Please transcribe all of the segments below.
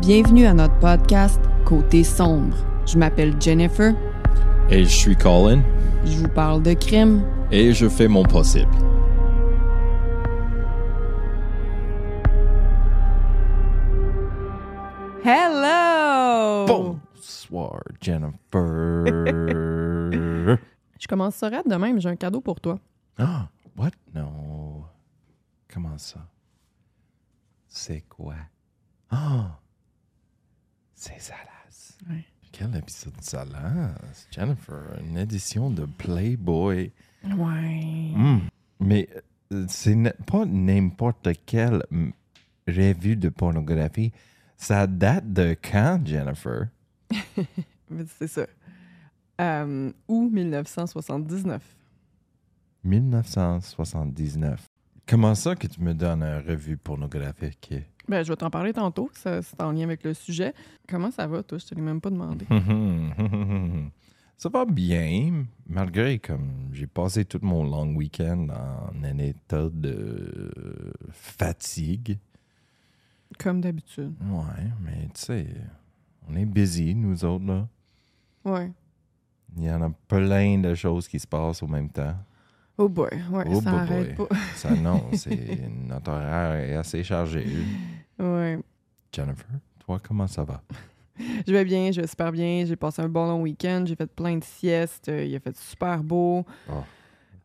Bienvenue à notre podcast Côté sombre. Je m'appelle Jennifer, Et je suis Colin je vous parle de crime, et je fais mon possible. Hello! Bonsoir, Jennifer. Je commence ça de même, j'ai un cadeau pour toi. ah, what? Non. Comment ça? C'est quoi? Ah, c'est Salas. Ouais. Quel épisode de Salas? Jennifer, une édition de Playboy. Ouais. Hmm. Mais euh, c'est pas n'importe quelle revue de pornographie. Ça date de quand, Jennifer? Mais C'est ça. Euh, août 1979. 1979. Comment ça que tu me donnes une revue pornographique? Ben, je vais t'en parler tantôt, ça, c'est en lien avec le sujet. Comment ça va, toi? Je te l'ai même pas demandé. ça va bien, malgré comme j'ai passé tout mon long week-end en un état de fatigue. Comme d'habitude. Ouais, mais tu sais, on est busy, nous autres, là. Ouais. Il y en a plein de choses qui se passent au même temps. Oh boy, ouais, Oh ça boy, arrête boy. Ça, non, c'est notre horaire est assez chargé. pas. Ouais. Jennifer, toi, comment ça va? Je vais bien, je vais super bien. J'ai passé un bon long week-end. J'ai fait plein de siestes. euh, Il a fait super beau. Oh.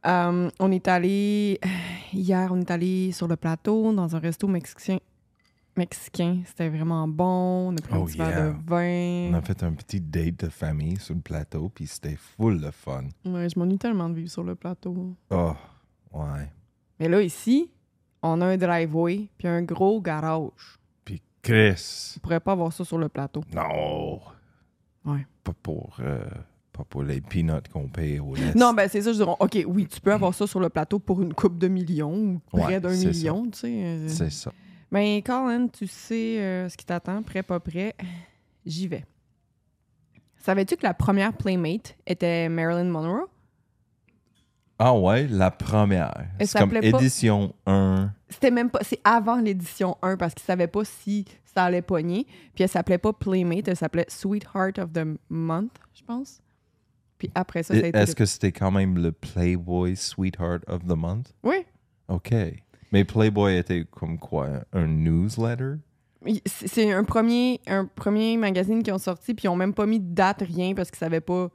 On est allé. Hier, on est allé sur le plateau dans un resto mexicain. Mexicain. C'était vraiment bon. On a pris un Oh, petit yeah. verre de vin. On a fait un petit date de famille sur le plateau, puis c'était full de fun. Ouais, je m'ennuie tellement de vivre sur le plateau. Oh, ouais. Mais là, ici, on a un driveway puis un gros garage. Puis Chris, On pourrait pas avoir ça sur le plateau. non. Ouais. Pas pour, euh, pas pour les peanuts qu'on paye au lait. Non, ben c'est ça, je dirais, OK, oui, tu peux avoir ça sur le plateau pour une coupe de millions ou près Ouais, d'un million, tu sais. euh. C'est ça. Ben, Colin, tu sais euh, ce qui t'attend, prêt, pas prêt. J'y vais. Savais-tu que la première Playmate était Marilyn Monroe? Ah ouais, la première. C'est comme pas- édition 1. C'était même pas. C'est avant l'édition 1 parce qu'ils savaient pas si ça allait pogner. Puis elle s'appelait pas Playmate, elle s'appelait Sweetheart of the Month, je pense. Puis après ça, ça. Est-ce le- que c'était quand même le Playboy Sweetheart of the Month? Oui. OK. Mais Playboy était comme quoi? Un newsletter? C'est un premier, un premier magazine qui ont sorti, puis ils ont même pas mis de date, rien, parce qu'ils savaient pas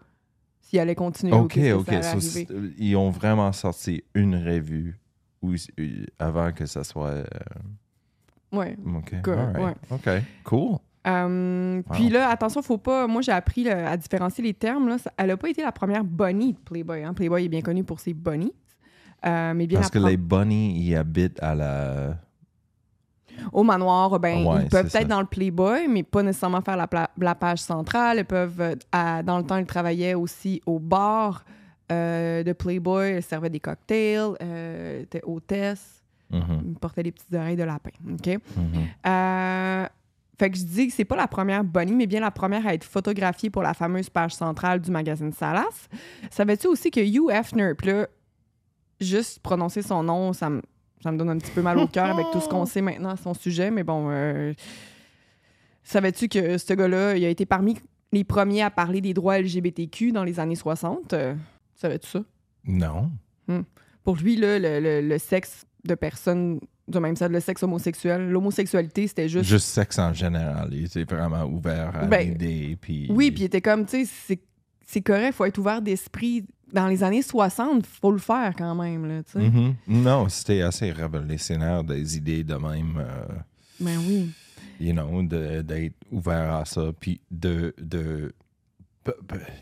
s'ils allaient continuer ou OK, que OK. ça allait So, ils ont vraiment sorti une revue où- euh, avant que ça soit... euh, Ouais. OK, Cool. OK, Wow. Puis là, attention, faut pas. Moi, j'ai appris là, à différencier les termes. Là. Ça- Elle a pas été la première bunny de Playboy. hein. Playboy est bien connu pour ses bunnies. Euh, mais bien Parce que les bunnies, ils habitent à la... au manoir, ben, Ouais, ils peuvent être dans le Playboy, mais pas nécessairement faire la, page centrale. Ils peuvent, euh, à- dans le temps, ils travaillaient aussi au bar euh, de Playboy. Ils servaient des cocktails, euh, étaient hôtesses, Mhm, ils portaient des petites oreilles de lapin. OK? mhm. Fait que je dis que c'est pas la première Bonnie, mais bien la première à être photographiée pour la fameuse page centrale du magazine Salas. Savais-tu aussi que Hugh Hefner, puis là, juste prononcer son nom, ça me, ça me donne un petit peu mal au cœur avec tout ce qu'on sait maintenant à son sujet, mais bon, euh, savais-tu que ce gars-là, il a été parmi les premiers à parler des droits LGBTQ dans les années 60? Euh, savais-tu ça? Non. Pour lui, là, le, le- le sexe de personnes du même sexe, le sexe homosexuel, l'homosexualité, c'était juste Juste sexe en général. Il était vraiment ouvert à Ben, l'idée. Puis... Oui, puis il était comme, tu sais, c'est- c'est correct, faut être ouvert d'esprit. Dans les années 60, faut le faire quand même, là, tu sais. Mhm. Non, c'était assez révolutionnaire des idées de même, euh, Ben oui. you know, de- d'être ouvert à ça. Puis de, de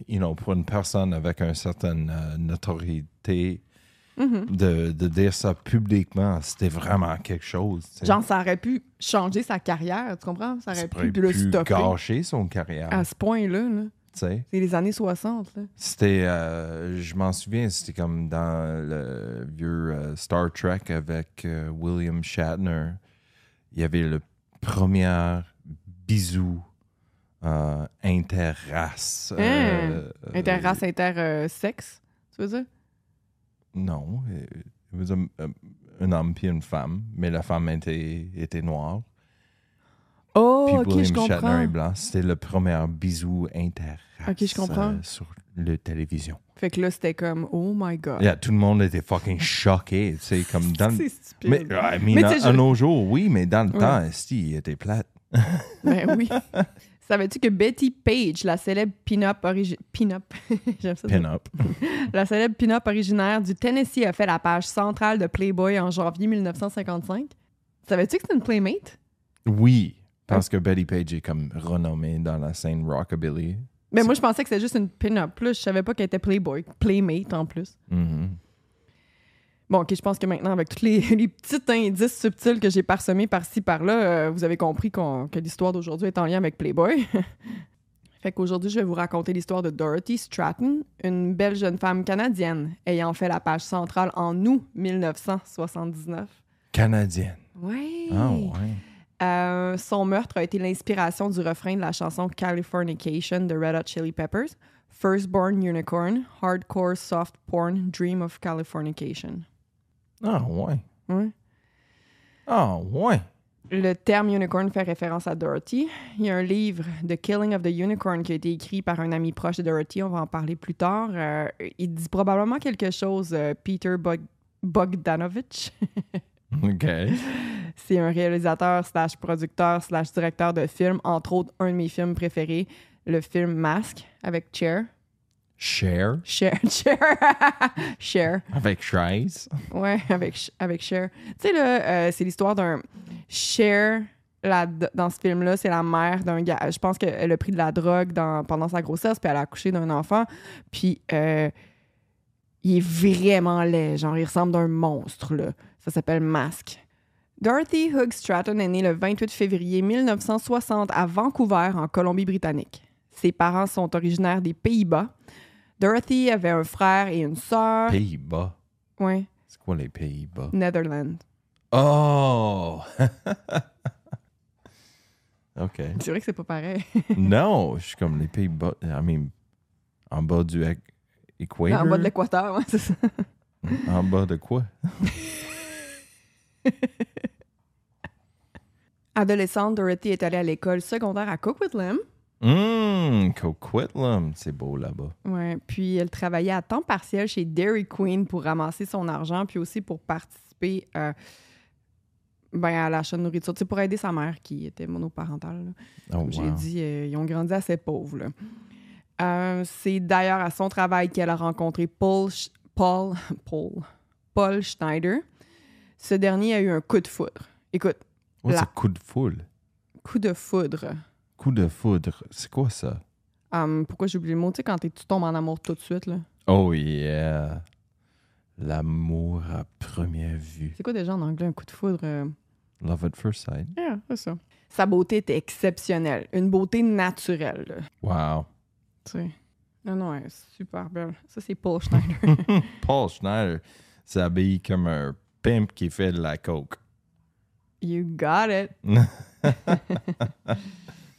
you know, pour une personne avec une certaine euh, notoriété, de, de dire ça publiquement, c'était vraiment quelque chose. Genre, ça aurait pu changer sa carrière, tu comprends? Ça aurait Ça pu aurait le pu stopper gâcher son carrière. à ce point-là. là. C'est les années 60. Là. C'était, euh, je m'en souviens, c'était comme dans le vieux euh, Star Trek avec euh, William Shatner. Il y avait le premier bisou interrace. euh, Interrace, intersexe, tu veux dire? Non, il un homme puis une femme, mais la femme était, était noire. Oh, Puis ok, je comprends. blanc. C'était le premier bisou interrace Ok, je comprends. euh, sur la télévision. Fait que là, c'était comme, oh my god. Yeah, tout le monde était fucking choqué. sais, comme dans C'est stupide. Mais, I mean, Mais à, je- nos jours, oui, mais dans le Ouais. temps, esti, il était plate. Ben oui. Savais-tu que Betty Page, la célèbre pin-up origi- pin-up, j'aime ça. dire. Pin-up. La célèbre pin-up originaire du Tennessee a fait la page centrale de Playboy en janvier 1955. Savais-tu que c'était une Playmate? Oui, parce que Betty Page est comme renommée dans la scène rockabilly. Mais moi, je pensais que c'était juste une pin-up. Là, je savais pas qu'elle était Playboy. Playmate en plus. Mhm. Bon, OK, je pense que maintenant, avec tous les, les petits indices subtils que j'ai parsemés par-ci, par-là, euh, vous avez compris qu'on- que l'histoire d'aujourd'hui est en lien avec Playboy. fait qu'aujourd'hui, je vais vous raconter l'histoire de Dorothy Stratton, une belle jeune femme canadienne ayant fait la page centrale en août 1979. Canadienne. Ouais. Ah ouais. Euh, son meurtre a été l'inspiration du refrain de la chanson Californication de Red Hot Chili Peppers. Firstborn Unicorn, Hardcore Soft Porn, Dream of Californication. Ah ouais. Ouais. Ah ouais. Le terme unicorn fait référence à Dorothy. Il y a un livre, The Killing of the Unicorn, qui a été écrit par un ami proche de Dorothy. On va en parler plus tard. Euh, il dit probablement quelque chose, euh, Peter Bog- Bogdanovich. OK. C'est un réalisateur slash producteur slash directeur de films, entre autres un de mes films préférés, le film Mask avec Cher. Cher? Cher. Cher. Cher. Avec Trace. Ouais, avec, avec Cher. Tu sais, là, euh, c'est l'histoire d'un. Cher, dans ce film-là, c'est la mère d'un gars. Je pense qu'elle a pris de la drogue dans, pendant sa grossesse, puis elle a accouché d'un enfant. Puis, euh, il est vraiment laid. Genre, il ressemble d'un monstre, là. Ça s'appelle Mask. Dorothy Hughes Stratton est née le 28 février 1960 à Vancouver, en Colombie-Britannique. Ses parents sont originaires des Pays-Bas. Dorothy avait un frère et une sœur. Pays-Bas? Ouais, C'est quoi les Pays-Bas? Netherlands. Oh! OK. C'est vrai que c'est pas pareil. non, je suis comme les Pays-Bas. I mean, en bas du équateur. en bas de l'équateur, ouais, c'est ça. En bas de quoi? Adolescente, Dorothy est allée à l'école secondaire à Coquitlam. Hum, Coquitlam. C'est beau là-bas. Ouais, puis elle travaillait à temps partiel chez Dairy Queen pour ramasser son argent, puis aussi pour participer euh, ben, à l'achat de nourriture, tu sais, pour aider sa mère qui était monoparentale. là. Oh, Comme j'ai wow. dit, euh, ils ont grandi assez pauvres. là. Euh, c'est d'ailleurs à son travail qu'elle a rencontré Paul, Sch- Paul, Paul, Paul Schneider. Ce dernier a eu un coup de foudre. Écoute, La- c'est coup de foule. coup de foudre. Coup de foudre. C'est quoi ça? Hum, pourquoi j'ai oublié le mot? Tu sais, quand tu tombes en amour tout de suite, là. Oh yeah. L'amour à première vue. C'est quoi déjà en anglais un coup de foudre? euh? Love at first sight. Yeah, c'est ça. Sa beauté était exceptionnelle. Une beauté naturelle, là. Wow. Tu sais. Non, non, elle est super belle. Ça, c'est Paul Schneider. Paul Schneider s'habille comme un pimp qui fait de la coke. you got it.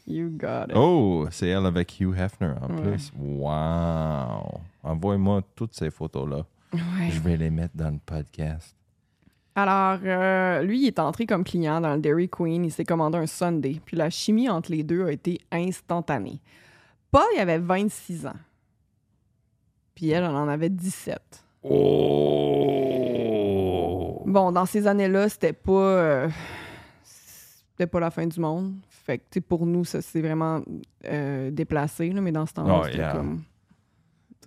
you got it. Oh, c'est elle avec Hugh Hefner en Ouais. plus. Wow. Envoie-moi toutes ces photos-là. Ouais. Je vais les mettre dans le podcast. Alors, euh, lui, il est entré comme client dans le Dairy Queen. Il s'est commandé un Sunday. Puis la chimie entre les deux a été instantanée. Paul, il avait 26 ans. Puis elle, elle en avait 17. Oh! Bon, dans ces années-là, c'était pas. euh, c'était pas la fin du monde. Fait que, tu sais, pour nous, ça s'est vraiment euh, déplacé, là, mais dans ce temps-là, Oh, c'était yeah. comme.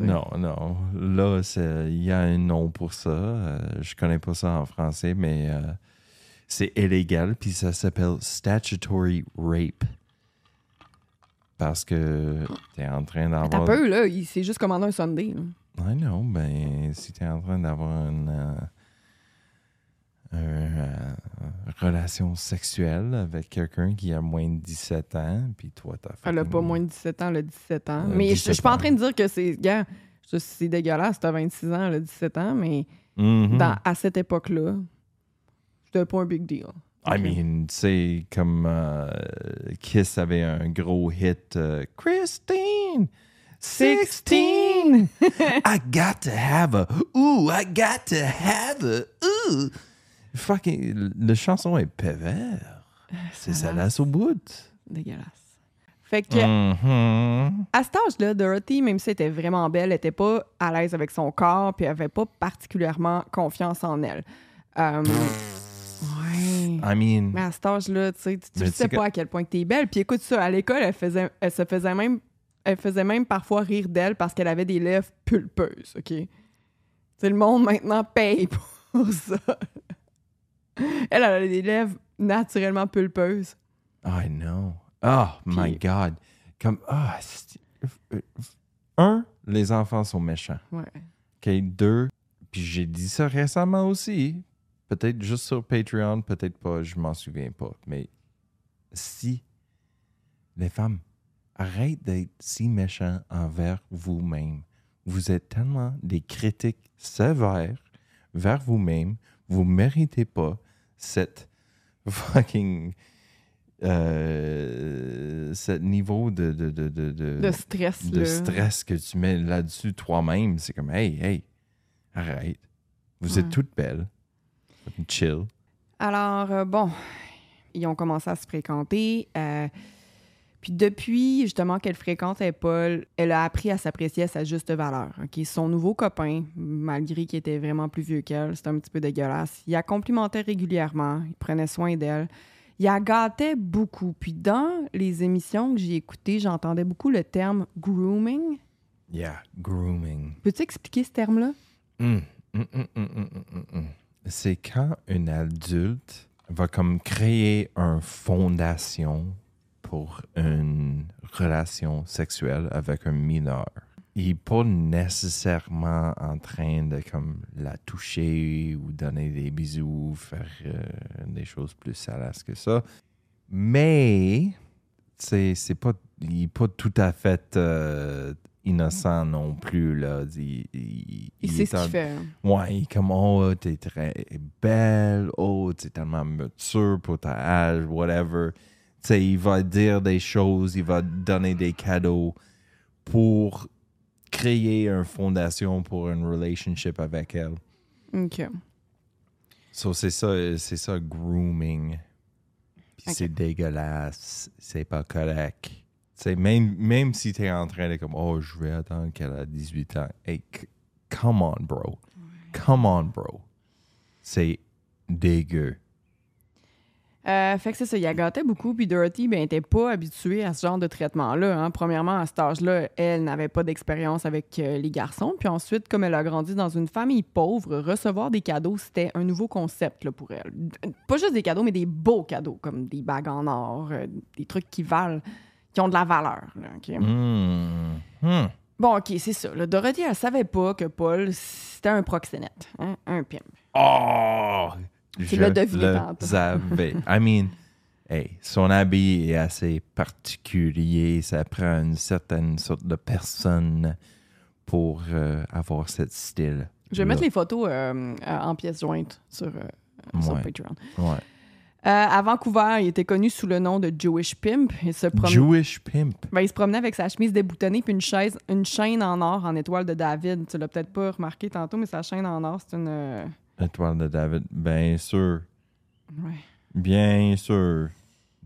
Non, non. Là, c'est- il y a un nom pour ça. Euh, je connais pas ça en français, mais c'est illégal, puis ça s'appelle statutory rape. Parce que t'es en train T'as d'avoir... peu, là, il s'est juste commandé un Sunday. là. I know, ben, si t'es en train d'avoir une, euh, une, euh, relation sexuelle avec quelqu'un qui a moins de 17 ans, puis toi, t'as fait. Elle a pas moins de 17 ans, elle a 17 ans. Mais je- je 17 suis pas en train de dire que c'est. Gars, c'est dégueulasse, t'as 26 ans, elle a 17 ans, mais Mhm. dans- à cette époque-là, c'était pas un big deal. I mean, tu sais, comme euh, Kiss avait un gros hit, euh, Christine! 16! I got to have a. Ooh, I got to have a. Ooh! Fucking. La chanson est pervers. C'est ça là au bout. Dégueulasse. Fait que, Mhm. à cet âge-là, Dorothy, même si elle était vraiment belle, elle était pas à l'aise avec son corps, puis elle avait pas particulièrement confiance en elle. Euh, ouais. I mean, Mais à cet âge-là, tu sais, tu- tu sais tu pas que- à quel point que t'es belle. Puis écoute ça, à l'école, elle, faisait, elle se faisait même elle faisait même parfois rire d'elle parce qu'elle avait des lèvres pulpeuses, OK? C'est le monde maintenant paye pour ça. Elle, elle a des lèvres naturellement pulpeuses. I know. Oh my God. Comme. Ah, un, les enfants sont méchants. Ouais. OK, deux, puis j'ai dit ça récemment aussi. Peut-être juste sur Patreon, peut-être pas, je m'en souviens pas. Mais si les femmes, arrêtent d'être si méchants envers vous-même. Vous êtes tellement des critiques sévères vers vous-même. Vous méritez pas cette fucking euh, ce niveau de, de, de, de, de- stress, de là. stress que tu mets là-dessus toi-même. C'est comme, hey, hey, arrête. Vous êtes toutes belles. Chill. Alors, euh, bon, ils ont commencé à se fréquenter. euh, puis depuis, justement, qu'elle fréquentait Paul, elle a appris à s'apprécier à sa juste valeur. ok? Son nouveau copain, malgré qu'il était vraiment plus vieux qu'elle, c'était un petit peu dégueulasse, il la complimentait régulièrement, il prenait soin d'elle. Il la gâtait beaucoup. Puis dans les émissions que j'ai écoutées, j'entendais beaucoup le terme grooming. Yeah, grooming. Peux-tu expliquer ce terme-là? Mm, mm, mm. C'est quand un adulte va comme créer une fondation pour une relation sexuelle avec un mineur. Il n'est pas nécessairement en train de comme la toucher ou donner des bisous, faire euh, des choses plus salaces que ça. Mais c'est pas il n'est pas tout à fait euh, innocent non plus là. Il, il- Il, il sait ce qu'il fait. hein. Ouais, il est comme, oh, t'es très belle, oh, t'es tellement mature pour ta âge, whatever. Tu sais, il va dire des choses, il va donner des cadeaux pour créer une fondation pour une relationship avec elle. OK. So, c'est ça, c'est ça, grooming. Puis c'est dégueulasse, c'est pas correct. Tu sais, même, même si t'es en train de comme, oh, je vais attendre qu'elle a 18 ans. Hey, come on, bro. Come on, bro. C'est dégueu. Euh, fait que c'est ça, il gâté beaucoup, puis Dorothy, ben, était pas habituée à ce genre de traitement-là. hein. Premièrement, à cet âge-là, elle n'avait pas d'expérience avec euh, les garçons. Puis ensuite, comme elle a grandi dans une famille pauvre, recevoir des cadeaux, c'était un nouveau concept là, pour elle. Pas juste des cadeaux, mais des beaux cadeaux, comme des bagues en or, euh, des trucs qui valent, qui ont de la valeur. là, OK? Hmm. Hmm. Bon, OK, c'est ça. là. Dorothy, elle savait pas que Paul, c'était un proxénète, hein, un pimp. Oh! Tu Je l'as deviné le tantôt. savais. I mean, hey, son habit est assez particulier. Ça prend une certaine sorte de personne pour euh, avoir ce style. Je vais mettre les photos euh, en pièces jointes sur, euh, sur. Patreon. Ouais. Euh, à Vancouver, il était connu sous le nom de Jewish Pimp. Il se, promenait, Jewish pimp? ben, il se promenait avec sa chemise déboutonnée puis une, chaise, une chaîne en or en étoile de David. Tu l'as peut-être pas remarqué tantôt, mais sa chaîne en or, c'est une... euh, Étoile de David. Bien sûr. ouais. Bien sûr.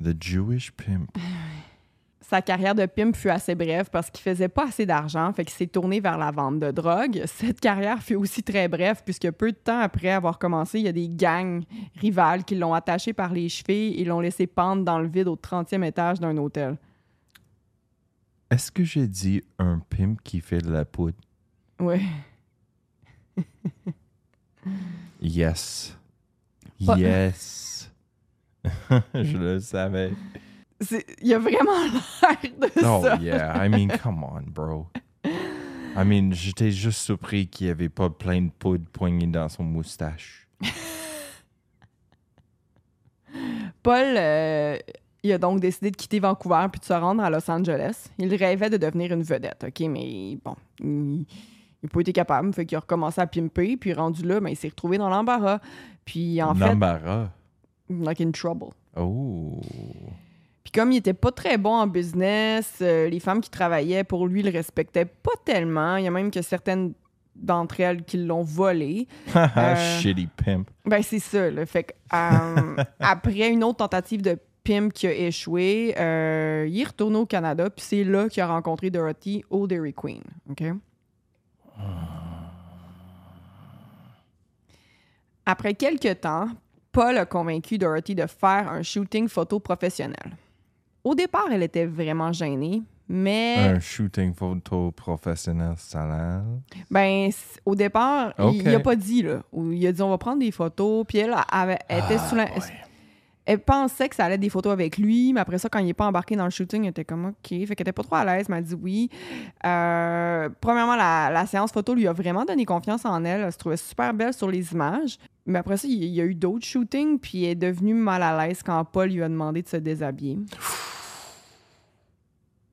The Jewish pimp. Sa carrière de pimp fut assez brève parce qu'il faisait pas assez d'argent, fait qu'il s'est tourné vers la vente de drogue. Cette carrière fut aussi très brève puisque peu de temps après avoir commencé, il y a des gangs rivales qui l'ont attaché par les chevilles et l'ont laissé pendre dans le vide au 30e étage d'un hôtel. Est-ce que j'ai dit un pimp qui fait de la poudre? Ouais. Yes. Pas- Yes. Je le savais. Il y a vraiment l'air de Oh ça. yeah, I mean, come on, bro. I mean, j'étais juste surpris qu'il n'y avait pas plein de poudre poignée dans son moustache. Paul, euh, il a donc décidé de quitter Vancouver puis de se rendre à Los Angeles. Il rêvait de devenir une vedette, OK? Mais bon, il n'a pas été capable. Fait qu'il a recommencé à pimper, puis rendu là, ben, il s'est retrouvé dans l'embarras. Puis en fait, L'embarras. like in trouble. Oh. Puis comme il était pas très bon en business, euh, les femmes qui travaillaient pour lui le respectaient pas tellement. Il y a même que certaines d'entre elles qui l'ont volé. Euh, Shitty pimp. Ben c'est ça. Là. Fait que, euh, après une autre tentative de pimp qui a échoué, il est retourné au Canada, puis c'est là qu'il a rencontré Dorothy au Dairy Queen. OK? Après quelques temps, Paul a convaincu Dorothy de faire un shooting photo professionnel. Au départ, elle était vraiment gênée, mais Un shooting photo professionnel salaire. ben au départ, il- il, a pas dit là. Il a dit on va prendre des photos, puis elle, avait- elle était Ah, sous la-. Elle pensait que ça allait être des photos avec lui, mais après ça, quand il n'est pas embarqué dans le shooting, elle était comme OK. Fait qu'elle était pas trop à l'aise, mais elle a dit oui. Euh, premièrement, la, la séance photo lui a vraiment donné confiance en elle. Elle se trouvait super belle sur les images. Mais après ça, il il y a eu d'autres shootings, puis elle est devenue mal à l'aise quand Paul lui a demandé de se déshabiller.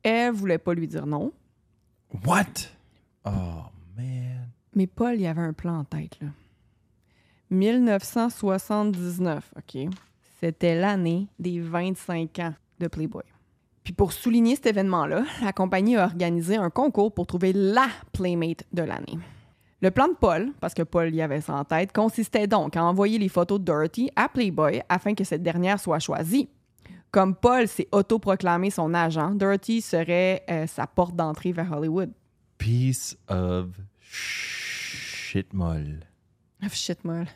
Elle voulait pas lui dire non, What? Oh, man. mais Paul, il avait un plan en tête. Là. 1979, OK? C'était l'année des 25 ans de Playboy. Puis pour souligner cet événement-là, la compagnie a organisé un concours pour trouver la Playmate de l'année. Le plan de Paul, parce que Paul y avait ça en tête, consistait donc à envoyer les photos de Dorothy à Playboy afin que cette dernière soit choisie. Comme Paul s'est autoproclamé son agent, Dorothy serait euh, sa porte d'entrée vers Hollywood. Piece of shit molle. Ah, Shit, molle.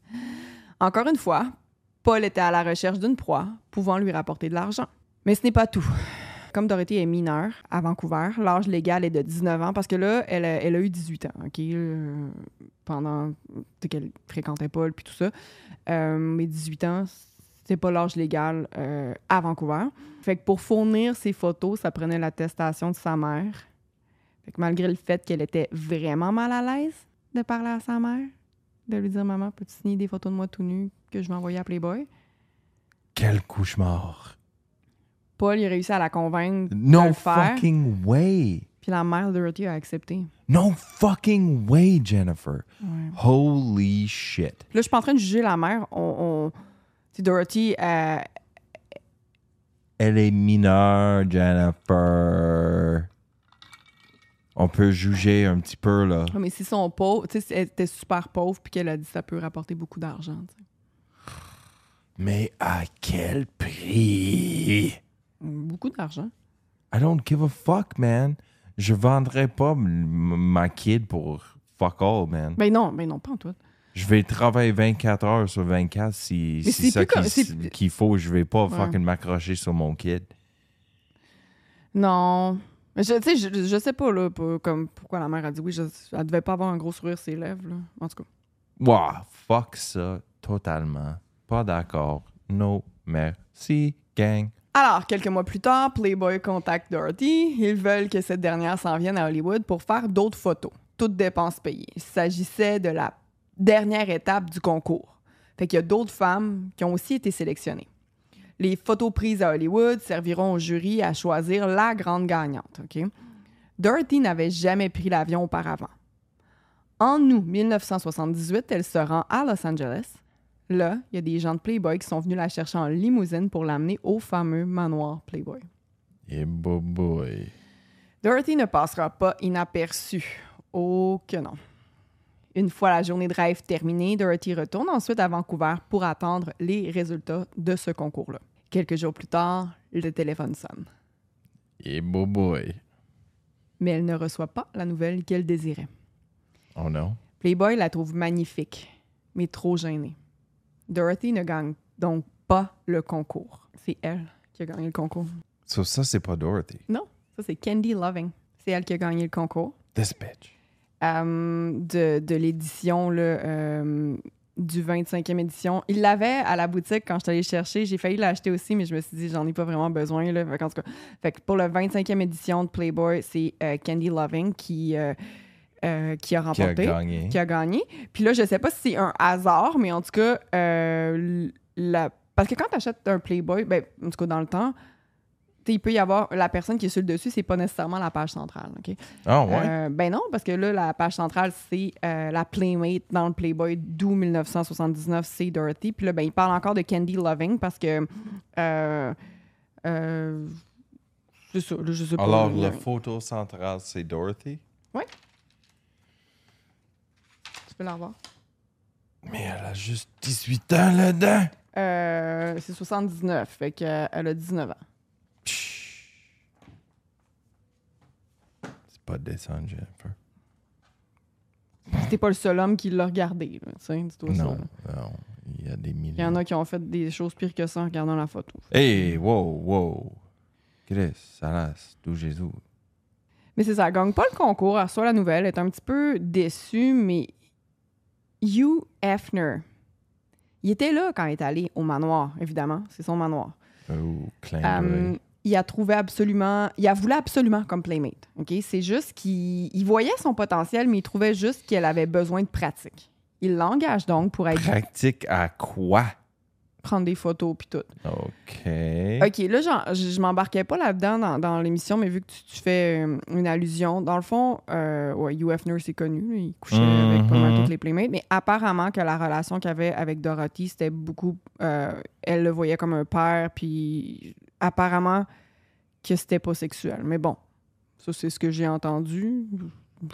Encore une fois, Paul était à la recherche d'une proie pouvant lui rapporter de l'argent. Mais ce n'est pas tout. Comme Dorothy est mineure à Vancouver, l'âge légal est de 19 ans parce que là, elle a, eu 18 ans, OK? euh, pendant qu'elle fréquentait Paul puis tout ça. Euh, mais 18 ans, c'est pas l'âge légal euh, à Vancouver. Fait que pour fournir ses photos, ça prenait l'attestation de sa mère. Fait que malgré le fait qu'elle était vraiment mal à l'aise de parler à sa mère, de lui dire Maman, peux-tu signer des photos de moi tout nu que je envoyer à Playboy? Quel cauchemar. Paul, il a réussi à la convaincre de le faire. fucking way. Puis la mère de Dorothy a accepté. No fucking way, Jennifer. Ouais. Holy shit. Là, je suis pas en train de juger la mère. On, on- Dorothy, euh, Elle est mineure, Jennifer. On peut juger un petit peu, là. mais si son pauvre, tu sais, elle était super pauvre, puis qu'elle a dit ça peut rapporter beaucoup d'argent. tu sais. Mais à quel prix? Beaucoup d'argent. I don't give a fuck, man. Je vendrais pas ma kid pour fuck all, man. Ben non, ben non, pas en tout. Je vais travailler 24 heures sur 24 si, Mais si c'est ça qu'il faut. Je vais pas Ouais. fucking m'accrocher sur mon kid. Non. Mais Je, sais, je, je sais pas, là, pour- comme, pourquoi la mère a dit oui. Je, elle devait pas avoir un gros sourire sur les lèvres, là. En tout cas. Wow, fuck ça, totalement. Pas d'accord. No, merci, gang. Alors, quelques mois plus tard, Playboy contacte Dorothy. Ils veulent que cette dernière s'en vienne à Hollywood pour faire d'autres photos, toutes dépenses payées. Il s'agissait de la dernière étape du concours. Fait qu'il y a d'autres femmes qui ont aussi été sélectionnées. Les photos prises à Hollywood serviront au jury à choisir la grande gagnante. OK? Dorothy n'avait jamais pris l'avion auparavant. En août 1978, elle se rend à Los Angeles. Là, il y a des gens de Playboy qui sont venus la chercher en limousine pour l'amener au fameux manoir Playboy. Et boy, boy. Dorothy ne passera pas inaperçue. Oh que non. Une fois la journée de rêve terminée, Dorothy retourne ensuite à Vancouver pour attendre les résultats de ce concours-là. Quelques jours plus tard, le téléphone sonne. Et boy. Mais elle ne reçoit pas la nouvelle qu'elle désirait. Oh non. Playboy la trouve magnifique, mais trop gênée. Dorothy ne gagne donc pas le concours. C'est elle qui a gagné le concours. So, ça, c'est pas Dorothy. Non, ça c'est Candy Loving. C'est elle qui a gagné le concours. This bitch. Euh, de, de l'édition euh, du 25e édition. Il l'avait à la boutique quand je suis allée chercher. J'ai failli l'acheter aussi, mais je me suis dit, j'en ai pas vraiment besoin. Là. Fait, qu'en tout cas, fait que pour le 25e édition de Playboy, c'est euh, Candy Loving qui, euh, euh, qui a Qui a remporté. gagné. qui a gagné. Puis là, je sais pas si c'est un hasard, mais en tout cas, euh, la... parce que quand tu achètes un Playboy, ben, en tout cas dans le temps, il peut y avoir la personne qui est sur le dessus, c'est pas nécessairement la page centrale. OK? Ah ouais? Euh, ben non, parce que là, la page centrale, c'est euh, la Playmate dans le Playboy d'où 1979, c'est Dorothy. Puis là, ben, il parle encore de Candy Loving parce que. Euh, c'est ça, là, je sais pas. Alors, la photo centrale, c'est Dorothy? Tu peux. Mais elle a juste 18 ans là-dedans. Euh, c'est 79, fait qu'elle a 19 ans. C'est pas décent, Jennifer. T'es pas le seul homme qui l'a regardé, là, tu sais, dis-toi ça, Non, non. Il y a des milliers. Il y en a qui ont fait des choses pires que ça en regardant la photo. Hey, wow, wow. Chris, Salas, d'où Jésus. Mais c'est ça, elle gagne pas le concours, elle reçoit la nouvelle, elle est un petit peu déçue, mais Hugh Hefner, il était là quand elle est allée au manoir, évidemment, c'est son manoir. Oh, d'œil. il a trouvé absolument, il a voulu absolument comme playmate, ok? C'est juste qu'il il voyait son potentiel, mais il trouvait juste qu'elle avait besoin de pratique. Il l'engage donc pour être Pratique à quoi? Prendre des photos puis tout. OK. OK, là, genre, je, je m'embarquais pas là-dedans dans, dans l'émission, mais vu que tu, tu fais euh, une allusion, dans le fond, euh, ouais, Hugh Hefner, c'est connu, il couchait avec pas mal Mhm. toutes les playmates, mais apparemment que la relation qu'il avait avec Dorothy, c'était beaucoup... euh, elle le voyait comme un père, puis apparemment que c'était pas sexuel. Mais bon, ça, c'est ce que j'ai entendu.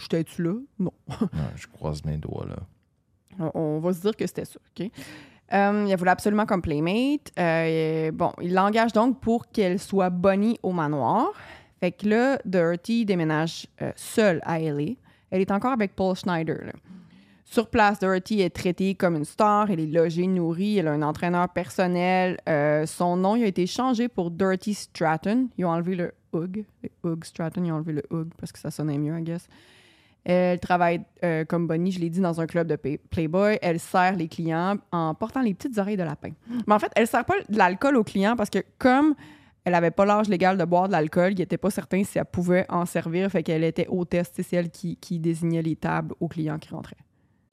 J'étais-tu là? Non. Non, je croise mes doigts, là. On va se dire que c'était ça, OK? Euh, il voulu absolument comme playmate. Euh, bon, il l'engage donc pour qu'elle soit bonnie au manoir. Fait que là, Dorothy déménage euh, seule à LA. Elle est encore avec Paul Schneider. Sur place, Dorothy est traitée comme une star. Elle est logée, nourrie. Elle a un entraîneur personnel. Euh, son nom a été changé pour Dorothy Stratton. Ils ont enlevé le Hug. Hug Stratton, ils ont enlevé le Hug parce que ça sonnait mieux, I guess. Elle travaille euh, comme Bonnie, je l'ai dit, dans un club de Playboy. Elle sert les clients en portant les petites oreilles de lapin. Mais en fait, elle sert pas de l'alcool aux clients parce que comme elle avait pas l'âge légal de boire de l'alcool, il n'était pas certain si elle pouvait en servir. Fait qu'elle était hôtesse, c'est elle qui, qui désignait les tables aux clients qui rentraient.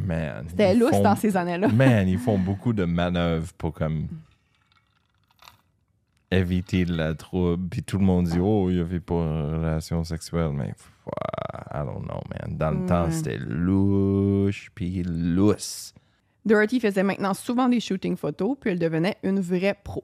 Man. C'était font- dans ces années-là. Man, ils font beaucoup de manœuvres pour comme éviter de la trouble. Puis tout le monde dit oh il n'y avait pas de relation sexuelle, mais I don't know man. Dans le temps c'était louche puis lousse. Dorothy faisait maintenant souvent des shootings photos, puis elle devenait une vraie pro.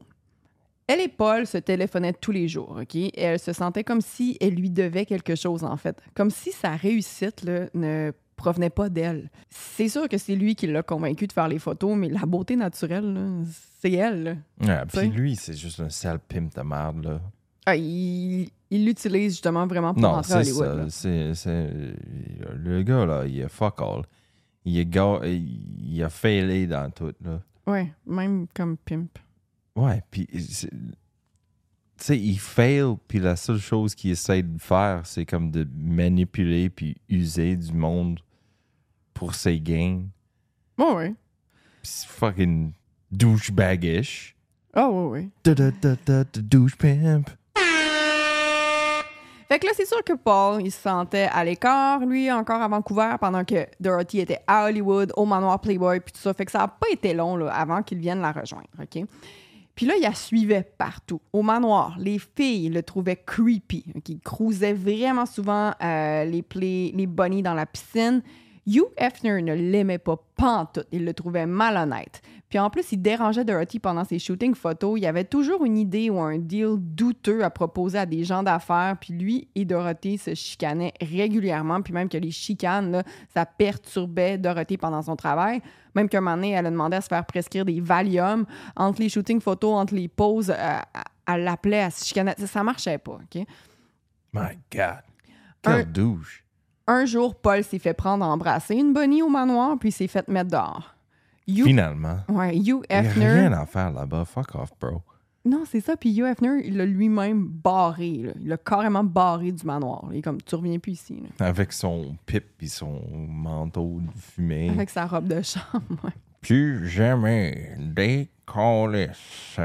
Elle et Paul se téléphonaient tous les jours, OK? Et elle se sentait comme si elle lui devait quelque chose, en fait. Comme si sa réussite là, ne provenait pas d'elle. C'est sûr que c'est lui qui l'a convaincu de faire les photos, mais la beauté naturelle, c'est elle. là. Ouais, T'sais. puis lui c'est juste un sale pimp de merde là. Ah, il il l'utilise justement vraiment pour Non, rentrer à Hollywood. C'est, c'est- le gars là, il est fuck all. Il est ga- il a failé dans tout là. Ouais, même comme pimp. Ouais, puis tu sais, il fail, puis la seule chose qu'il essaie de faire, c'est comme de manipuler puis user du monde pour ses gains. Ouais, ouais. C'est fucking douchebaggish. Ah, ouais, ouais. Da da da da da douche pimp. Fait que là, c'est sûr que Paul, il se sentait à l'écart, lui, encore à Vancouver, pendant que Dorothy était à Hollywood, au manoir Playboy, puis tout ça. Fait que ça n'a pas été long, là, avant qu'il vienne la rejoindre, OK? Puis là, il la suivait partout. Au manoir, les filles le trouvaient creepy. OK? Il cruisait vraiment souvent euh, les, play, les bunnies dans la piscine. Hugh Hefner ne l'aimait pas pantoute. Il le trouvait malhonnête. Puis en plus, il dérangeait Dorothy pendant ses shootings photos. Il y avait toujours une idée ou un deal douteux à proposer à des gens d'affaires. Puis lui et Dorothy se chicanaient régulièrement. Puis même que les chicanes, là, ça perturbait Dorothy pendant son travail. Même qu'un moment donné, elle a demandé à se faire prescrire des Valium entre les shootings photos, entre les poses. euh, elle l'appelait, elle se chicanait. Ça, ça marchait pas, OK? My God. Quel Un- douche. Un jour, Paul s'est fait prendre à embrasser une bonnie au manoir, puis s'est fait mettre dehors. Finalement. ouais, Hugh Il n'y a Hefner. rien à faire là-bas. Fuck off, bro. Non, c'est ça. Puis Hugh Hefner, il l'a lui-même barré. là. Il l'a carrément barré du manoir. Il est comme, tu reviens plus ici. là. Avec son pipe et son manteau de fumée. Avec sa robe de chambre. ouais. Plus jamais des câlisses.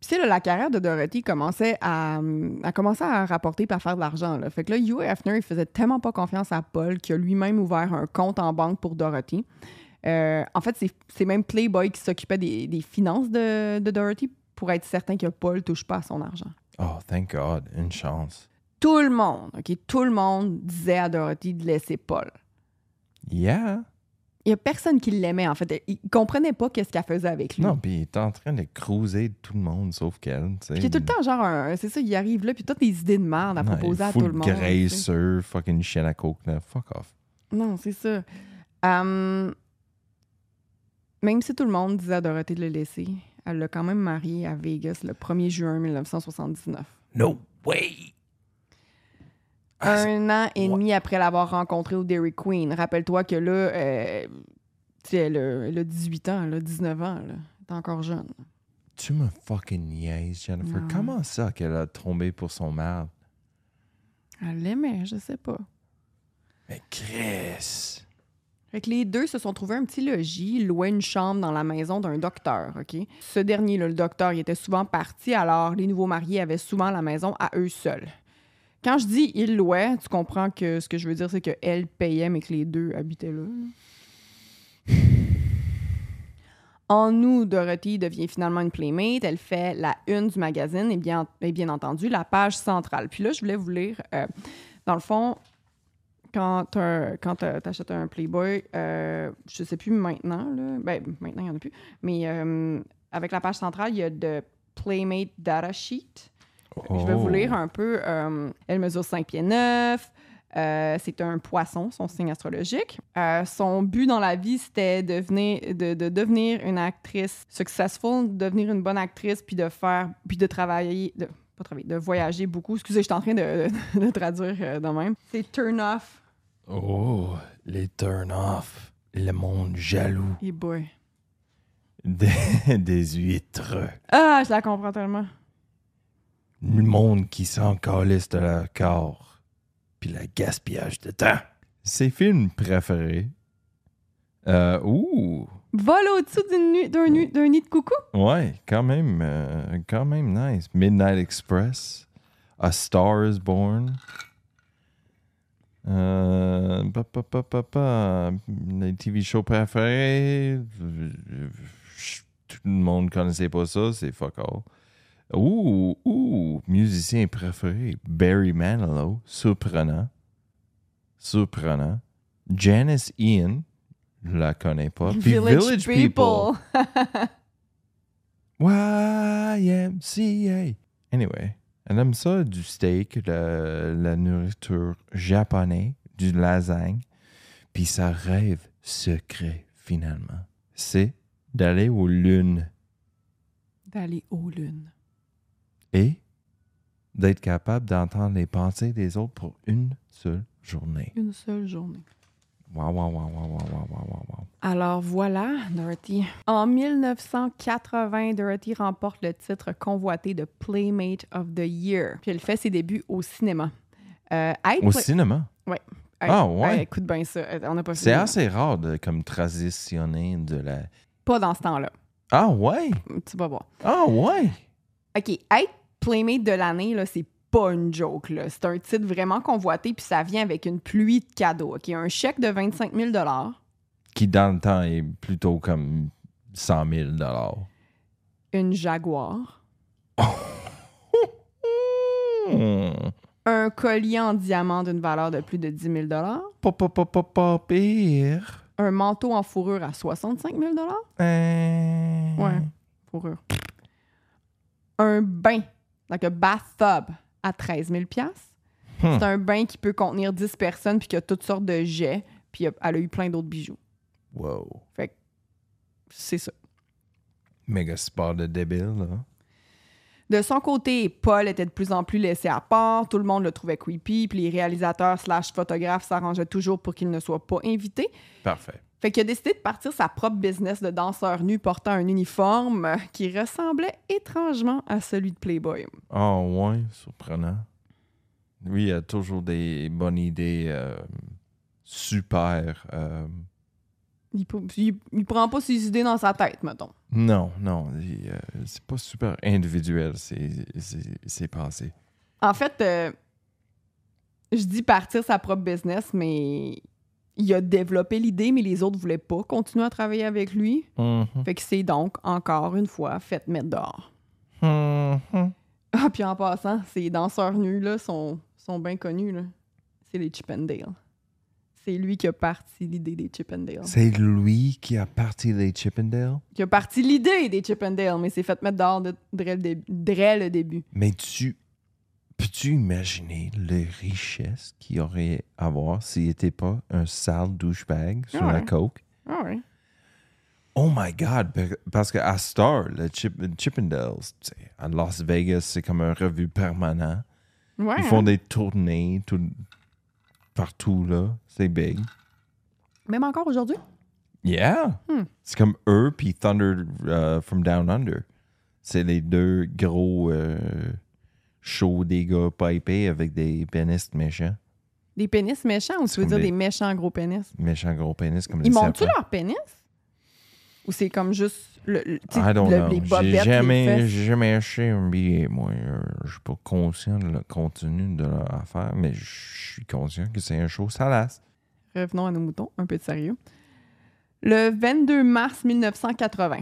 Puis, tu sais, là, la carrière de Dorothy commençait à, à commencer à rapporter et à faire de l'argent. Fait que là, Hugh Hefner, il faisait tellement pas confiance à Paul qu'il a lui-même ouvert un compte en banque pour Dorothy. Euh, en fait, c'est- c'est même Playboy qui s'occupait des, des finances de, de Dorothy pour être certain que Paul touche pas à son argent. Oh, thank God. Une chance. Tout le monde, OK, tout le monde disait à Dorothy de laisser Paul. Yeah. Il y a personne qui l'aimait, en fait. Il comprenait pas qu'est-ce qu'elle faisait avec lui. Non, puis il est en train de cruiser tout le monde sauf qu'elle. tu sais. Puis il y a tout le temps, genre, un- c'est ça, il arrive là, puis toutes les idées de merde à proposer à tout le monde. graisseur, fucking chaîne à coke, là. Fuck off. Non, c'est ça. Hum, même si tout le monde disait à Dorothée de le laisser, elle l'a quand même marié à Vegas le 1er juin 1979. No way! Ah, Un an et demi après l'avoir rencontré au Dairy Queen. Rappelle-toi que là, euh, tu sais, elle, a- elle a 18 ans, elle a 19 ans, est encore jeune. Tu me fucking niaises, Jennifer. Non. Comment ça qu'elle a tombé pour son merde? Elle l'aimait, je sais pas. Mais Chris! Fait que les deux se sont trouvés un petit logis, louaient une chambre dans la maison d'un docteur, OK? Ce dernier, là, le docteur, il était souvent parti, alors les nouveaux mariés avaient souvent la maison à eux seuls. Quand je dis il louait, tu comprends que ce que je veux dire, c'est qu'elle payait, mais que les deux habitaient là. En août, Dorothy devient finalement une playmate. Elle fait la une du magazine et bien, et bien entendu la page centrale. Puis là, je voulais vous lire, euh, dans le fond, quand t'as- t'achètes un Playboy, euh, je sais plus maintenant, là, ben maintenant il n'y en a plus, mais euh, avec la page centrale, il y a de Playmate Data Sheet. Je vais vous Oh. lire un peu. euh, elle mesure 5 pieds 9. euh, c'est un poisson, son signe astrologique. Euh, son but dans la vie, c'était devenir, de, de devenir une actrice successful, de devenir une bonne actrice, puis de faire, puis de travailler, de, pas travailler, de voyager beaucoup. Excusez, je suis en train de, de traduire euh, de même. C'est turn off. Oh, les turn-off. Le monde jaloux. Et boy. Des, des huîtres. Ah, je la comprends tellement. Le monde qui s'en calisse de leur corps. Puis le gaspillage de temps. Ses films préférés. Euh, ouh. Vol au-dessus d'une d'un nu- d'un nid de coucou? Ouais, quand même, euh, quand même nice. Midnight Express, A Star is Born. Euh, pa, pa, pa, pa, pa, les TV shows préférés. Tout le monde connaissait pas ça, c'est fuck all. Ouh, ouh, musicien préféré, Barry Manilow, surprenant. Surprenant. Janice Ian, je la connais pas. Puis Village, People. YMCA. Anyway, elle aime ça du steak, la, la nourriture japonaise, du lasagne. Puis sa rêve secret, finalement, c'est d'aller aux lunes D'aller aux lunes et d'être capable d'entendre les pensées des autres pour une seule journée. Une seule journée. Wow, wow, wow, Alors voilà, Dorothy. En 1980, Dorothy remporte le titre convoité de Playmate of the Year. Puis elle fait ses débuts au cinéma. Euh, au cinéma? Oui. Ah, ouais. Écoute bien ça. Euh, on pas C'est assez rare de comme transitionner de la. Pas dans ce temps-là. Ah, ouais? Tu vas voir. Ah, ouais? OK, être Playmate de l'année, là, c'est pas une joke. là. C'est un titre vraiment convoité, puis ça vient avec une pluie de cadeaux. OK, un chèque de 25 000 Qui dans le temps est plutôt comme 100 000 une Jaguar, un un collier en diamant d'une valeur de plus de 10 000 Pas, pas, pas, pas, pas pire. un manteau en fourrure à 65 000 Euh, Ouais, fourrure. Un bain, like a bathtub, à 13 000 Hmm. C'est un bain qui peut contenir 10 personnes puis qui a toutes sortes de jets, puis elle a eu plein d'autres bijoux. Wow. C'est ça. Méga sport de débile, là. De son côté, Paul était de plus en plus laissé à part, tout le monde le trouvait creepy, puis les réalisateurs slash photographes s'arrangeaient toujours pour qu'il ne soit pas invité. Parfait. Fait qu'il a décidé de partir sa propre business de danseur nu portant un uniforme qui ressemblait étrangement à celui de Playboy. Oh, ouais, surprenant. Lui, il a toujours des bonnes idées euh, super. euh, Il, il- il prend pas ses idées dans sa tête, mettons. Non, non, euh, c'est pas super individuel, c'est, c'est, c'est pensé. En fait, euh, je dis partir sa propre business, mais il a développé l'idée, mais les autres voulaient pas continuer à travailler avec lui. Mhm. Fait que c'est donc, encore une fois, fait mettre dehors. Mhm. Ah, puis en passant, ces danseurs nus, là, sont, sont bien connus, là. C'est les Chippendale. C'est lui qui a parti l'idée des Chippendale. C'est lui qui a parti les Chippendale? Qui a parti l'idée des Chippendale, mais s'est fait mettre dehors de, dès le début. Mais tu. Peux-tu imaginer les richesses qu'il aurait à avoir s'il n'était pas un sale douchebag sur la coke? Ah ouais. Oh my God! Parce qu'à Star, le Chip, Chippendales, à Las Vegas, c'est comme un revue permanent. Ouais, Ils font hein? des tournées tout, partout, là. C'est big. Même encore aujourd'hui? Yeah! Hmm. C'est comme eux puis Thunder uh, from Down Under. C'est les deux gros euh, shows des gars pipés avec des pénis méchants. Des pénis méchants ou tu veux dire des- des méchants gros pénis? Méchants gros pénis comme Ils montent-tu leur pénis? Ou c'est comme juste le, le- I don't le- know. les J'ai bobettes, les jamais, jamais acheté un billet, moi. Je suis pas conscient de le contenu de leur affaire, mais je suis conscient que c'est un show salace. Revenons à nos moutons, un peu de sérieux. Le 22 mars 1980,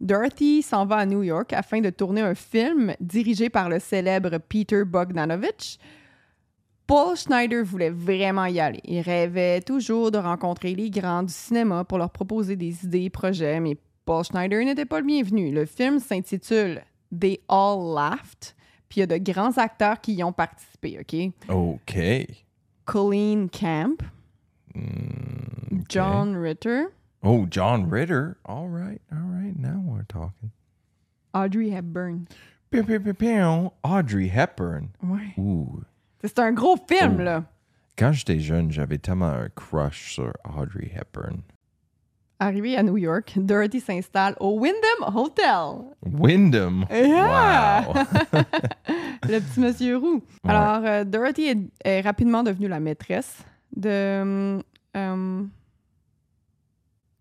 Dorothy s'en va à New York afin de tourner un film dirigé par le célèbre Peter Bogdanovich. Paul Schneider voulait vraiment y aller. Il rêvait toujours de rencontrer les grands du cinéma pour leur proposer des idées et projets, mais Paul Schneider n'était pas le bienvenu. Le film s'intitule They All Laughed, puis il y a de grands acteurs qui y ont participé, OK? OK. Colleen Camp, Hmm. John Ritter, Oh, John Ritter. All right, all right. Now we're talking. Audrey Hepburn. Piu, piu, piu, piu. Audrey Hepburn. Ouais. Ouh. C'est un gros film, là. Quand j'étais jeune, j'avais tellement un crush sur Audrey Hepburn. Arrivé à New York, Dorothy s'installe au Wyndham Hotel. Wyndham? Yeah! Wow. Le petit monsieur roux. Ouais. Alors, euh, Dorothy est, est rapidement devenue la maîtresse de euh,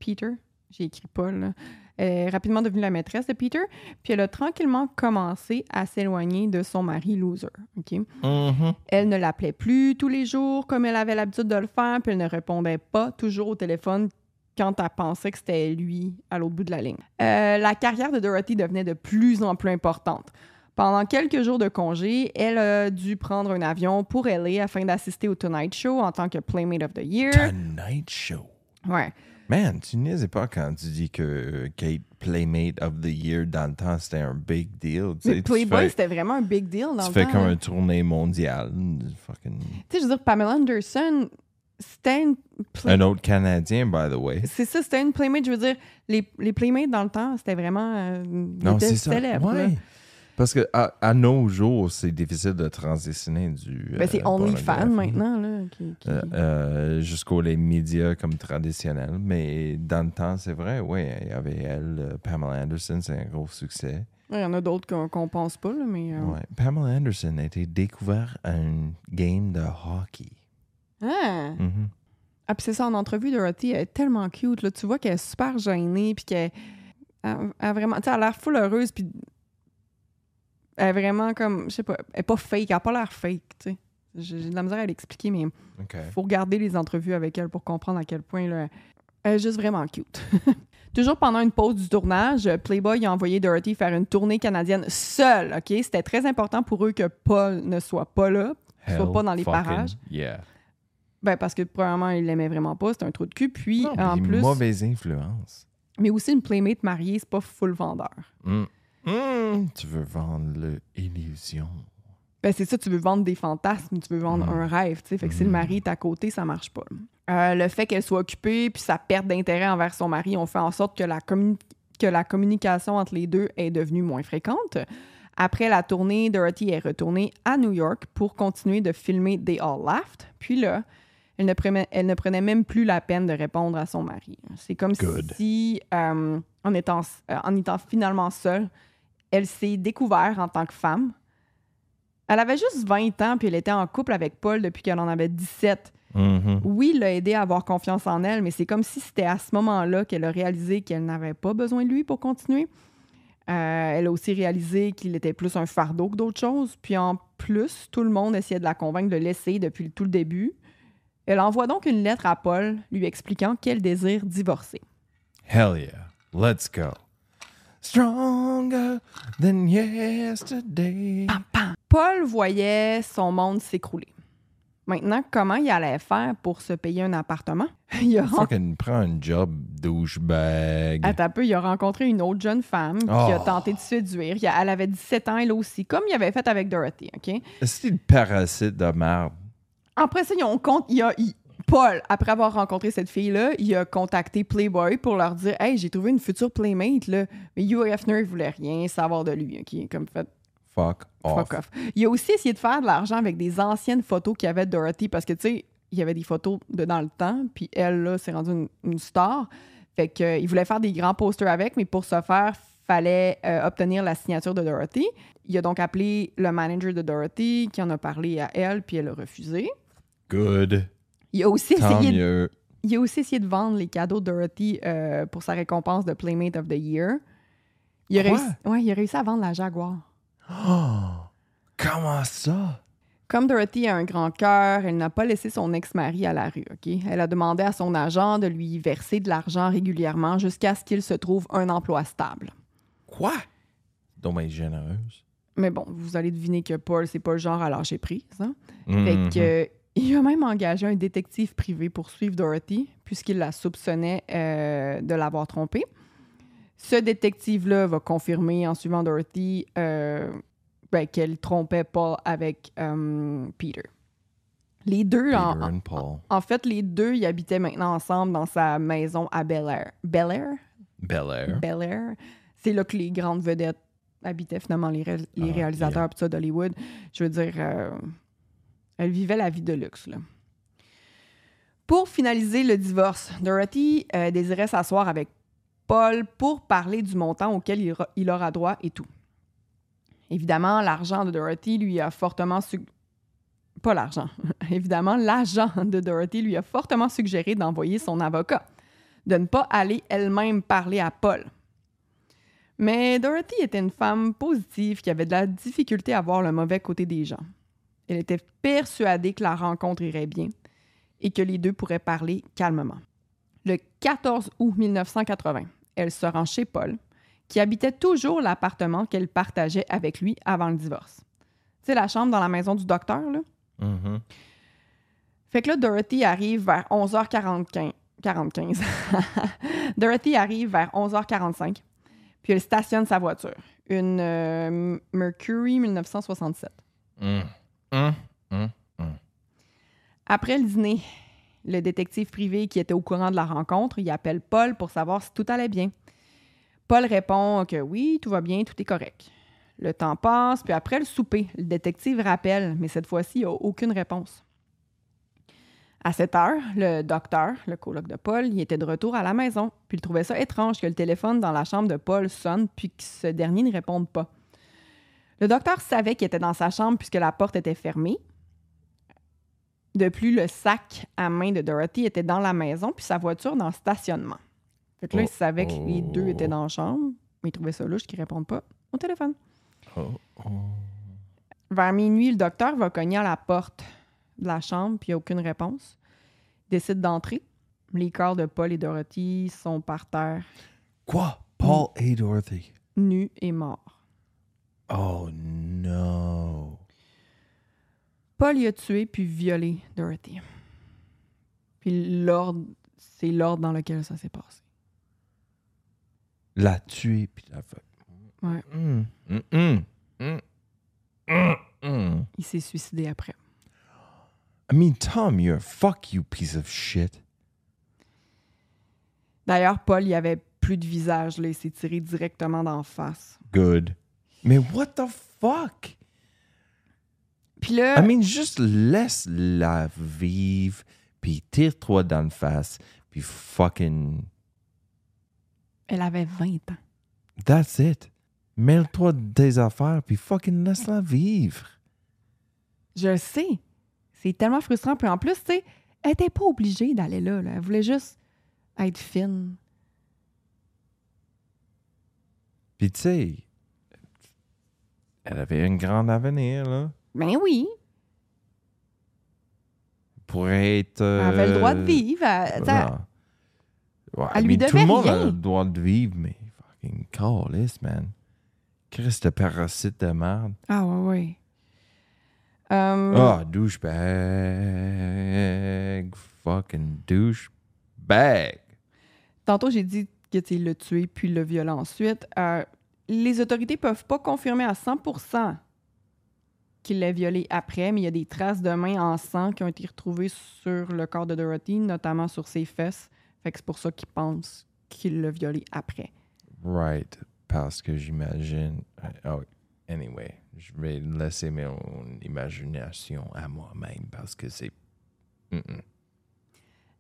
Peter. J'ai écrit Paul. là. Est rapidement devenue la maîtresse de Peter. Puis elle a tranquillement commencé à s'éloigner de son mari loser. Mhm. Elle ne l'appelait plus tous les jours comme elle avait l'habitude de le faire, puis elle ne répondait pas toujours au téléphone quand elle pensait que c'était lui à l'autre bout de la ligne. Euh, la carrière de Dorothy devenait de plus en plus importante. Pendant quelques jours de congé, elle a dû prendre un avion pour LA afin d'assister au Tonight Show en tant que Playmate of the Year. Tonight Show. Ouais. Man, tu niaises pas quand tu dis que Kate Playmate of the Year dans le temps, c'était un big deal. Tu sais, Mais Playboy, c'était vraiment un big deal dans tu le fais temps, comme là. une tournée mondiale. Fucking... Tu sais, je veux dire, Pamela Anderson, c'était une... play- Un autre Canadien, by the way. C'est ça, c'était une Playmate. Je veux dire, les, les Playmates dans le temps, c'était vraiment... Euh, Non, c'est ça. célèbres. Ouais. Parce que à, à nos jours, c'est difficile de transitionner du. Ben, c'est euh, OnlyFans pornographie. maintenant, là. Qui, qui- Euh, euh, jusqu'aux les médias comme traditionnels. Mais dans le temps, c'est vrai, oui, il y avait elle, euh, Pamela Anderson, c'est un gros succès. Il y en a d'autres qu'on qu'on pense pas, là, mais... euh, Ouais. Pamela Anderson a été découverte à un game de hockey. Ah! Mhm. Ah, puis c'est ça, en entrevue, Dorothy, elle est tellement cute, là. Tu vois qu'elle est super gênée, puis qu'elle elle, elle vraiment... Tu sais, elle a l'air full heureuse, puis elle est vraiment comme... Je sais pas, elle est pas fake, elle a pas l'air fake, tu sais. J'ai de la misère à l'expliquer, mais OK. faut regarder les entrevues avec elle pour comprendre à quel point, là, elle est juste vraiment cute. Toujours pendant une pause du tournage, Playboy a envoyé Dorothy faire une tournée canadienne seule, OK? C'était très important pour eux que Paul ne soit pas là. qu'il soit pas dans les parages. Yeah. Ben, parce que, premièrement, il l'aimait vraiment pas, c'était un trou de cul. Puis, Non, en plus, Mauvaise influence. mais aussi une playmate mariée, c'est pas full vendeur. Mm. Mm. Tu veux vendre l'illusion. Ben, c'est ça, tu veux vendre des fantasmes, tu veux vendre Mm. un rêve, tu sais. Fait que si le Mm. mari est à côté, ça marche pas. Euh, le fait qu'elle soit occupée puis sa perte d'intérêt envers son mari ont fait en sorte que la, que la communication entre les deux est devenue moins fréquente. Après la tournée, Dorothy est retournée à New York pour continuer de filmer They All Laughed. Puis là, elle ne, prenait, elle ne prenait même plus la peine de répondre à son mari. C'est comme Good. si, euh, en, étant, euh, en étant finalement seule, elle s'est découverte en tant que femme. Elle avait juste 20 ans, puis elle était en couple avec Paul depuis qu'elle en avait 17. Mhm. Oui, il l'a aidé à avoir confiance en elle, mais c'est comme si c'était à ce moment-là qu'elle a réalisé qu'elle n'avait pas besoin de lui pour continuer. Euh, elle a aussi réalisé qu'il était plus un fardeau que d'autres choses. Puis en plus, tout le monde essayait de la convaincre de laisser depuis tout le début. Elle envoie donc une lettre à Paul lui expliquant qu'elle désire divorcer. Hell yeah. Let's go. Stronger than yesterday. Paul voyait son monde s'écrouler. Maintenant, comment il allait faire pour se payer un appartement? Il a, ren- Fucking prends un job, douchebag. Attends un peu, il a rencontré une autre jeune femme qui a Oh. tenté de séduire. Elle avait 17 ans, elle aussi, comme il avait fait avec Dorothy, OK? C'est le parasite de merde? Après ça, ils ont compte, il a, il- Paul, après avoir rencontré cette fille-là, il a contacté Playboy pour leur dire Hey, j'ai trouvé une future Playmate, là. Mais Hugh Hefner, il voulait rien savoir de lui, OK? Comme fait, Fuck off. fuck off. Il a aussi essayé de faire de l'argent avec des anciennes photos qu'il y avait de Dorothy parce que, tu sais, il y avait des photos de dans le temps, puis elle, là, s'est rendue une, une star. Fait que, euh, il voulait faire des grands posters avec, mais pour ce faire, fallait euh, obtenir la signature de Dorothy. Il a donc appelé le manager de Dorothy, qui en a parlé à elle, puis elle a refusé. Good. Il a aussi Tant essayé de il a aussi essayé de vendre les cadeaux de Dorothy euh, pour sa récompense de Playmate of the Year. Il a, Quoi? réussi, ouais, il a réussi à vendre la Jaguar. Oh, comment ça? Comme Dorothy a un grand cœur, elle n'a pas laissé son ex-mari à la rue. ok? Elle a demandé à son agent de lui verser de l'argent régulièrement jusqu'à ce qu'il se trouve un emploi stable. Quoi? Dommage généreuse. Mais bon, vous allez deviner que Paul, c'est pas le genre à lâcher prise. hein? Fait Mhm. que, il a même engagé un détective privé pour suivre Dorothy, puisqu'il la soupçonnait euh, de l'avoir trompée. Ce détective-là va confirmer en suivant Dorothy euh, ben, qu'elle trompait pas avec euh, Peter. Les deux, Peter en, and Paul. en fait, les deux, ils habitaient maintenant ensemble dans sa maison à Bel Air. Bel Air? Bel Air. Bel Air. C'est là que les grandes vedettes habitaient finalement, les, ré- les Ah, réalisateurs ça d'Hollywood. Je veux dire, elle vivait la vie de luxe. Pour finaliser le divorce, Dorothy euh, désirait s'asseoir avec Paul pour parler du montant auquel il, ra- il aura droit et tout. Évidemment, l'argent de Dorothy lui a fortement pas l'argent. Évidemment, l'agent de Dorothy lui a fortement suggéré d'envoyer son avocat, de ne pas aller elle-même parler à Paul. Mais Dorothy était une femme positive qui avait de la difficulté à voir le mauvais côté des gens. Elle était persuadée que la rencontre irait bien et que les deux pourraient parler calmement. Le 14 août 1980, elle se rend chez Paul, qui habitait toujours l'appartement qu'elle partageait avec lui avant le divorce. Sais, la chambre dans la maison du docteur, là? Mhm. Fait que là, Dorothy arrive vers 11h45. 45. Dorothy arrive vers 11h45, puis elle stationne sa voiture. Une euh, Mercury 1967. Mm. Mm. Mm. Après le dîner, le détective privé qui était au courant de la rencontre, il appelle Paul pour savoir si tout allait bien. Paul répond que oui, tout va bien, tout est correct. Le temps passe, puis après le souper, le détective rappelle, mais cette fois-ci, il n'y a aucune réponse. À 7 heures, le docteur, le coloc de Paul, il était de retour à la maison, puis il trouvait ça étrange que le téléphone dans la chambre de Paul sonne, puis que ce dernier ne réponde pas. Le docteur savait qu'il était dans sa chambre puisque la porte était fermée, de plus, le sac à main de Dorothy était dans la maison, puis sa voiture dans le stationnement. Fait que là, il Oh, savait que les deux oh. étaient dans la chambre, mais il trouvait ça louche qu'ils répondent pas au téléphone. Oh, oh. Vers minuit, le docteur va cogner à la porte de la chambre, puis il n'y a aucune réponse. Il décide d'entrer. Les corps de Paul et Dorothy sont par terre, Quoi? Paul et Dorothy? nus et morts. Oh no. Paul y a tué puis violé Dorothy. Puis l'ordre, c'est l'ordre dans lequel ça s'est passé. La tuer, puis la fait. Ouais. Mm, mm, mm. Il s'est suicidé après. I mean, Tom, you're a fuck you piece of shit. D'ailleurs, Paul, il avait plus de visage. Là. Il s'est tiré directement d'en face. Good. Mais what the fuck? Puis là, I mean, juste laisse-la vivre, puis tire-toi dans le face, puis fucking. elle avait 20 ans. That's it. Mêle-toi des affaires, puis fucking laisse-la vivre. Je sais. C'est tellement frustrant. Puis en plus, tu sais, elle était pas obligée d'aller là, là. Elle voulait juste être fine. Puis tu sais, elle avait un grand avenir, là. Ben oui. Pour être. Elle avait le droit de euh, vivre. Elle- non. Ouais, elle lui mean, Tout devait le monde a le droit de vivre, mais fucking calice, man. Christ de parasite de merde. Ah ouais, ouais. Euh, Ah, douchebag. Fucking douchebag. Tantôt, j'ai dit que tu l'a tué puis le violé ensuite. Euh, les autorités peuvent pas confirmer à 100% qu'il l'a violé après, mais il y a des traces de mains en sang qui ont été retrouvées sur le corps de Dorothy, notamment sur ses fesses. Fait que c'est pour ça qu'ils pensent qu'il l'a violé après. Right. Parce que j'imagine. Oh, anyway, je vais laisser mon imagination à moi-même parce que c'est.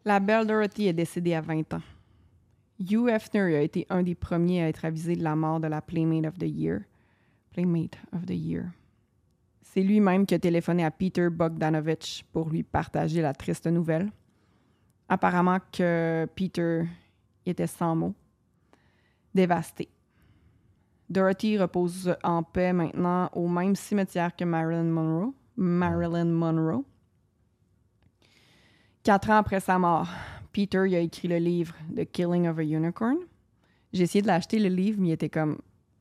La belle Dorothy est décédée à 20 ans. Hugh Hefner a été un des premiers à être avisé de la mort de la Playmate of the Year. Playmate of the Year. C'est lui-même qui a téléphoné à Peter Bogdanovich pour lui partager la triste nouvelle. Apparemment que Peter était sans mots, dévasté. Dorothy repose en paix maintenant au même cimetière que Marilyn Monroe. Marilyn Monroe. Quatre ans après sa mort, Peter il a écrit le livre The Killing of a Unicorn. J'ai essayé de l'acheter, le livre, mais il était comme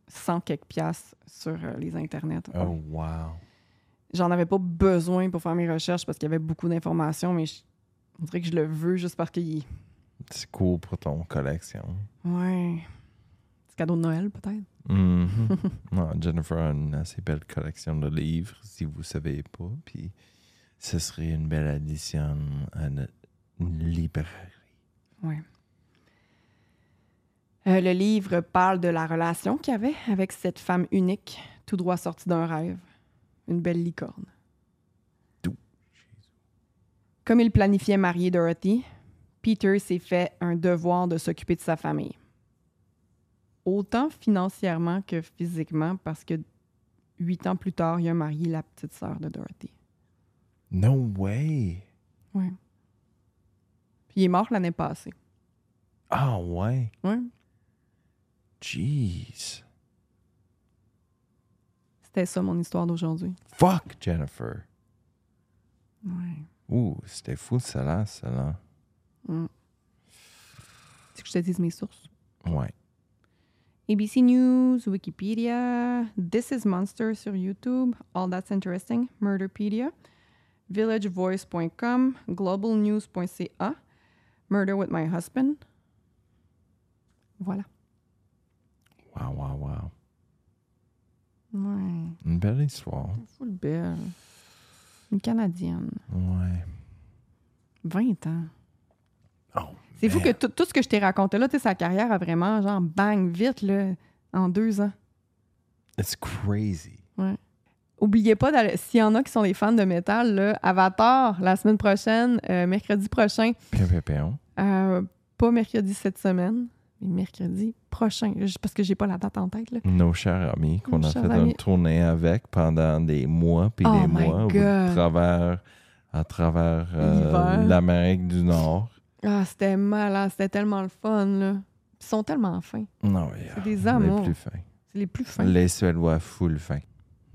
100 quelques piastres sur euh, les internets. Oh, wow. J'en avais pas besoin pour faire mes recherches parce qu'il y avait beaucoup d'informations, mais je, on dirait que je le veux juste parce qu'il... C'est cool pour ton collection. Ouais. C'est cadeau de Noël, peut-être? Mhm. non, Jennifer a une assez belle collection de livres, si vous savez pas. Puis ce serait une belle addition à notre librairie. Ouais. Euh, le livre parle de la relation qu'il avait avec cette femme unique, tout droit sortie d'un rêve. Une belle licorne. Tout. Comme il planifiait marier Dorothy, Peter s'est fait un devoir de s'occuper de sa famille. Autant financièrement que physiquement, parce que huit ans plus tard, il a marié la petite sœur de Dorothy. No way. Ouais. Il est mort l'année passée. Ah ouais. Ouais. Jeez. C'était ça mon histoire d'aujourd'hui. Fuck, Jennifer. Ouais. Ouh, c'était fou, celle-là, celle-là. C'est que je te dise mes sources. Ouais. ABC News, Wikipedia, This is Monster sur YouTube, All That's Interesting, Murderpedia, villagevoice.com, globalnews.ca, Murder with My Husband. Voilà. Wow, wow, wow. Ouais, Une belle histoire. full belle. Une Canadienne. Ouais. 20 ans. Oh, C'est fou que tout tout ce que je t'ai raconté là, tu sais, sa carrière a vraiment, genre, bang, vite, là, en deux ans. It's crazy. Ouais. Oubliez pas, s'il y en a qui sont des fans de métal, là, Avatar, la semaine prochaine, euh, mercredi prochain, Pion, pion, pion. euh, pas mercredi cette semaine, mais mercredi prochain, parce que j'ai pas la date en tête. Là. Nos chers amis qu'on a fait une tournée avec pendant des mois puis Oh des my mois au travers à travers euh, l'Amérique du Nord. Ah, c'était malade, c'était tellement le fun. Là. Ils sont tellement fins. Non, C'est des amours. Les plus fins. C'est les plus fins. Les Suédois full fins.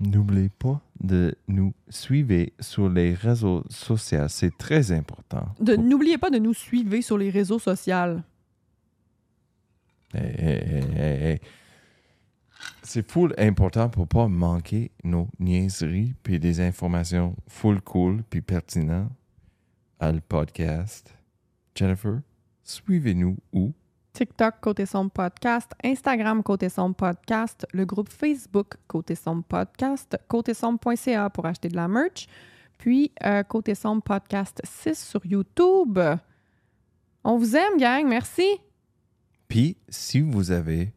N'oubliez pas de nous suivre sur les réseaux sociaux. C'est très important. De- N'oubliez pas de nous suivre sur les réseaux sociaux. Hey, hey, hey. c'est full important pour pas manquer nos niaiseries puis des informations full cool puis pertinentes à le podcast. Jennifer, suivez-nous où? TikTok Côté Sombre Podcast, Instagram Côté Sombre Podcast, le groupe Facebook Côté Sombre Podcast, côté sombre.ca pour acheter de la merch, puis euh, Côté Sombre Podcast 6 sur YouTube. On vous aime, gang. Merci. Puis, si vous avez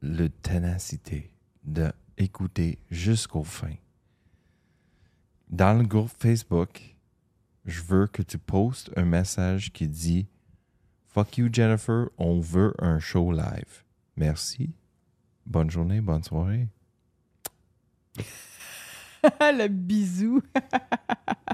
le ténacité d'écouter jusqu'au fin, dans le groupe Facebook, je veux que tu postes un message qui dit Fuck you, Jennifer, on veut un show live. Merci. Bonne journée, bonne soirée. le bisou.